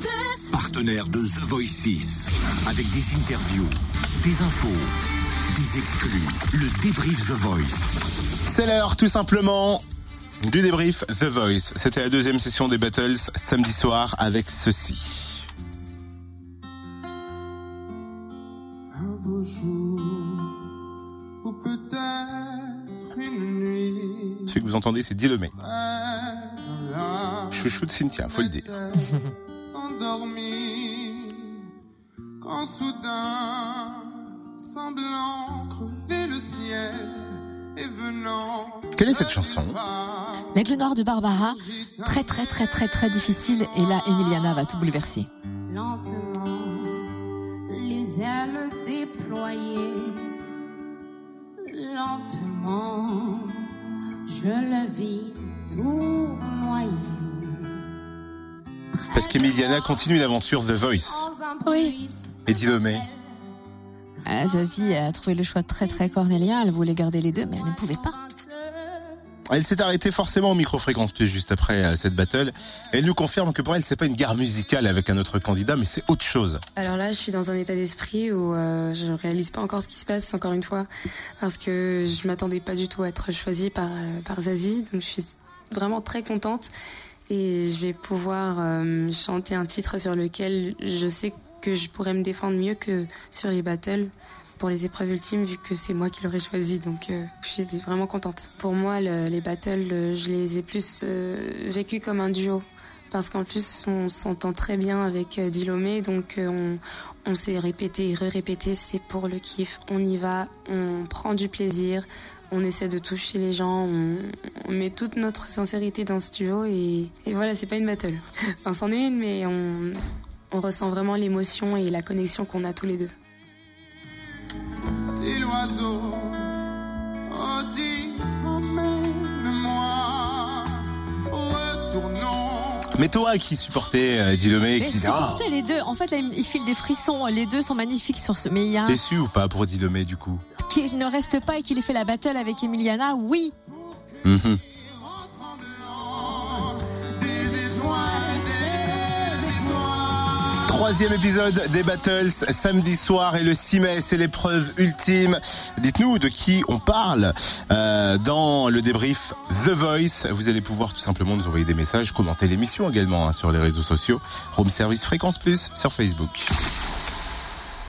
Plus. Partenaire de The Voice 6. Avec des interviews, des infos, des exclus. Le débrief The Voice. C'est l'heure tout simplement du débrief The Voice. C'était la deuxième session des battles samedi soir avec ceci. Un beau jour, ou peut-être une nuit. Celui que vous entendez, c'est Dilomé. Chouchou de Cynthia, faut le dire. Quand soudain, semblant crever le ciel, et venant. Quelle est cette chanson? L'aigle noir de Barbara, très très très très très difficile. Et là, Emiliana va tout bouleverser. Lentement, les ailes déployées. Lentement, je le vis tournoyer. Parce qu'Emiliana continue l'aventure The Voice. Oui. Et Dilomé, Ah, Zazie a trouvé le choix très très cornélien. Elle voulait garder les deux, mais elle ne pouvait pas. elle s'est arrêtée forcément au micro-fréquence plus juste après euh, cette battle. Elle nous confirme que pour elle, c'est pas une guerre musicale avec un autre candidat, mais c'est autre chose. Alors là, je suis dans un état d'esprit où euh, je réalise pas encore ce qui se passe, encore une fois, parce que je m'attendais pas du tout à être choisie par, euh, par Zazie. Donc je suis vraiment très contente et je vais pouvoir euh, chanter un titre sur lequel je sais que je pourrais me défendre mieux que sur les battles pour les épreuves ultimes vu que c'est moi qui l'aurais choisi donc euh, je suis vraiment contente. Pour moi le- les battles euh, je les ai plus vécus comme un duo parce qu'en plus on s'entend très bien avec euh, Dilomé donc euh, on, on s'est répété et re-répété c'est pour le kiff. On y va on prend du plaisir on essaie de toucher les gens on, met toute notre sincérité dans ce duo et, voilà c'est pas une battle. Enfin c'en est une mais on, ressent vraiment l'émotion et la connexion qu'on a tous les deux Mais toi qui supportais euh, Dilomé, Et qui ah, supportais les deux. En fait, là, il file des frissons. Les deux sont magnifiques sur ce. Mais il y a un déçu ou pas pour Dilomé du coup? Qui ne reste pas et qu'il ait fait la battle avec Emiliana. Oui. Mhm. Troisième épisode des Battles, samedi soir et le 6 mai, c'est l'épreuve ultime. Dites-nous de qui on parle euh, dans le débrief The Voice. Vous allez pouvoir tout simplement nous envoyer des messages, commenter l'émission également hein, sur les réseaux sociaux. Home Service Fréquence Plus sur Facebook.